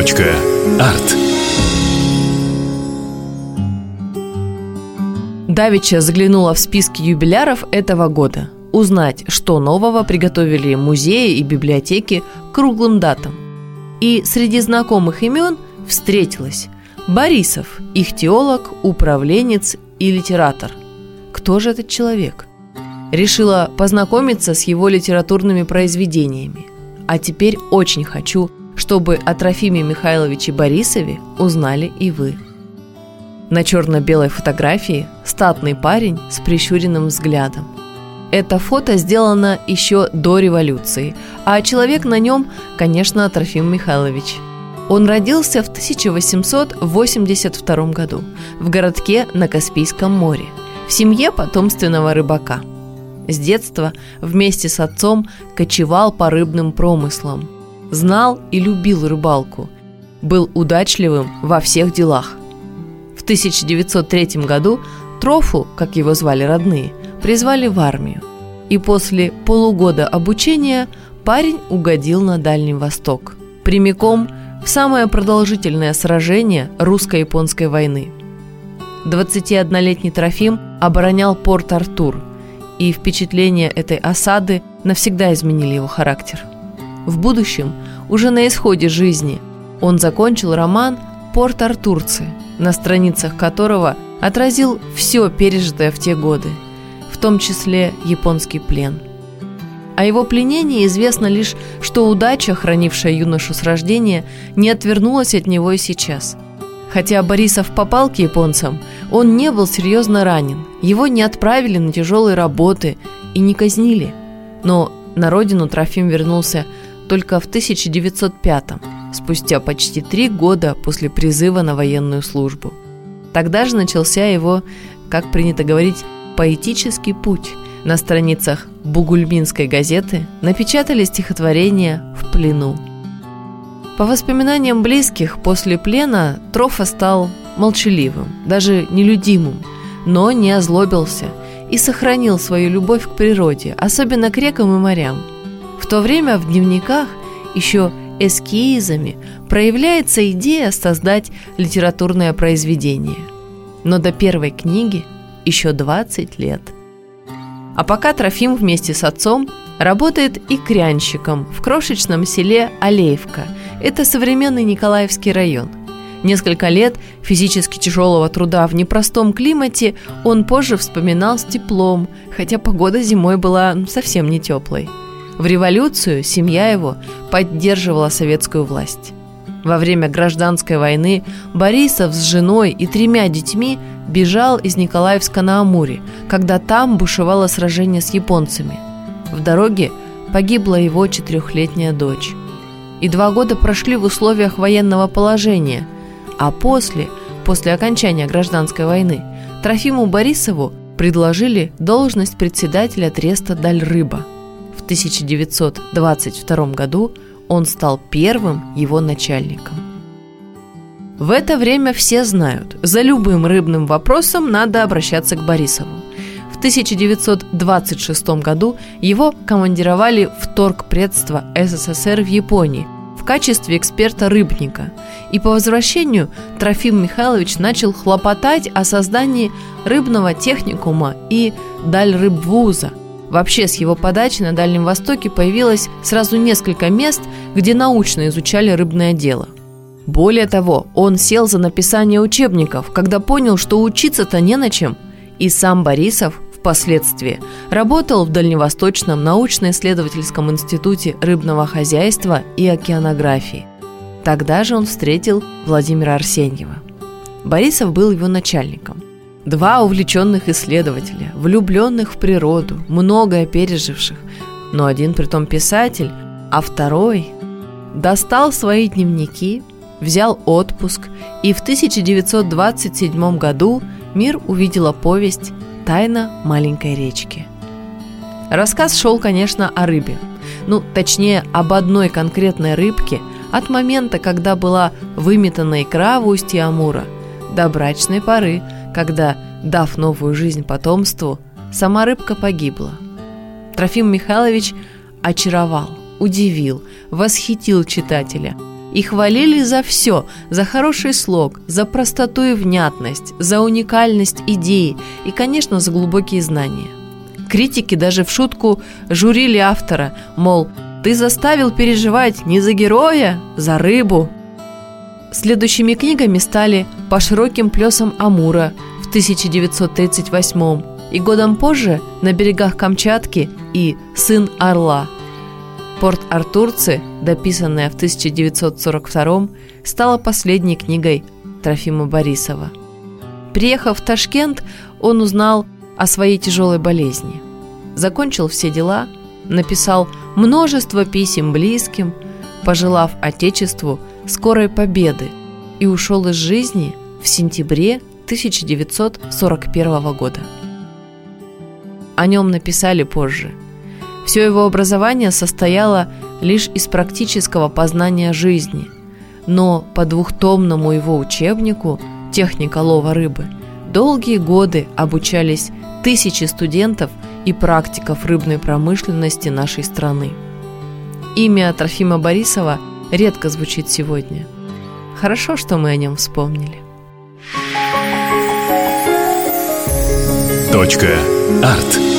Арт. Давича заглянула в списки юбиляров этого года. Узнать, что нового приготовили музеи и библиотеки круглым датам. И среди знакомых имен встретилась Борисов, их теолог, управленец и литератор. Кто же этот человек? Решила познакомиться с его литературными произведениями. А теперь очень хочу, чтобы о Трофиме Михайловиче Борисове узнали и вы. На черно-белой фотографии статный парень с прищуренным взглядом. Это фото сделано еще до революции, а человек на нем, конечно, Трофим Михайлович. Он родился в 1882 году в городке на Каспийском море, в семье потомственного рыбака. С детства вместе с отцом кочевал по рыбным промыслам. Знал и любил рыбалку. Был удачливым во всех делах. В 1903 году Трофу, как его звали родные, призвали в армию. И после полугода обучения парень угодил на Дальний Восток. Прямиком в самое продолжительное сражение русско-японской войны. 21-летний Трофим оборонял порт Артур, и впечатления этой осады навсегда изменили его характер. В будущем, уже на исходе жизни, он закончил роман «Порт Артурцы», на страницах которого отразил все пережитое в те годы, в том числе японский плен. О его пленении известно лишь, что удача, хранившая юношу с рождения, не отвернулась от него и сейчас. Хотя Борисов попал к японцам, он не был серьезно ранен, его не отправили на тяжелые работы и не казнили. Но на родину Трофим вернулся только в 1905 спустя почти три года после призыва на военную службу. Тогда же начался его, как принято говорить, поэтический путь. На страницах Бугульминской газеты напечатали стихотворение «В плену». По воспоминаниям близких, после плена Трофа стал молчаливым, даже нелюдимым, но не озлобился и сохранил свою любовь к природе, особенно к рекам и морям – в то время в дневниках еще эскизами проявляется идея создать литературное произведение. Но до первой книги еще 20 лет. А пока Трофим вместе с отцом работает и крянщиком в крошечном селе Алеевка. Это современный Николаевский район. Несколько лет физически тяжелого труда в непростом климате он позже вспоминал с теплом, хотя погода зимой была совсем не теплой. В революцию семья его поддерживала советскую власть. Во время гражданской войны Борисов с женой и тремя детьми бежал из Николаевска на Амуре, когда там бушевало сражение с японцами. В дороге погибла его четырехлетняя дочь. И два года прошли в условиях военного положения, а после, после окончания гражданской войны, Трофиму Борисову предложили должность председателя треста «Дальрыба». 1922 году он стал первым его начальником. В это время все знают, за любым рыбным вопросом надо обращаться к Борисову. В 1926 году его командировали в торгпредство СССР в Японии в качестве эксперта-рыбника. И по возвращению Трофим Михайлович начал хлопотать о создании рыбного техникума и дальрыбвуза, Вообще, с его подачи на Дальнем Востоке появилось сразу несколько мест, где научно изучали рыбное дело. Более того, он сел за написание учебников, когда понял, что учиться-то не на чем. И сам Борисов впоследствии работал в Дальневосточном научно-исследовательском институте рыбного хозяйства и океанографии. Тогда же он встретил Владимира Арсеньева. Борисов был его начальником – Два увлеченных исследователя, влюбленных в природу, многое переживших, но один притом писатель, а второй достал свои дневники, взял отпуск, и в 1927 году мир увидела повесть «Тайна маленькой речки». Рассказ шел, конечно, о рыбе. Ну, точнее, об одной конкретной рыбке от момента, когда была выметана икра в устье Амура, до брачной поры – когда, дав новую жизнь потомству, сама рыбка погибла. Трофим Михайлович очаровал, удивил, восхитил читателя. и хвалили за все, за хороший слог, за простоту и внятность, за уникальность идеи и, конечно, за глубокие знания. Критики даже в шутку журили автора, мол, ты заставил переживать не за героя, за рыбу. Следующими книгами стали «По широким плесам Амура» в 1938 и годом позже «На берегах Камчатки» и «Сын Орла» «Порт-Артурцы», дописанная в 1942 стала последней книгой Трофима Борисова. Приехав в Ташкент, он узнал о своей тяжелой болезни. Закончил все дела, написал множество писем близким, пожелав Отечеству скорой победы и ушел из жизни в сентябре 1941 года. О нем написали позже – все его образование состояло лишь из практического познания жизни, но по двухтомному его учебнику «Техника лова рыбы» долгие годы обучались тысячи студентов и практиков рыбной промышленности нашей страны. Имя Трофима Борисова редко звучит сегодня. Хорошо, что мы о нем вспомнили. Арт.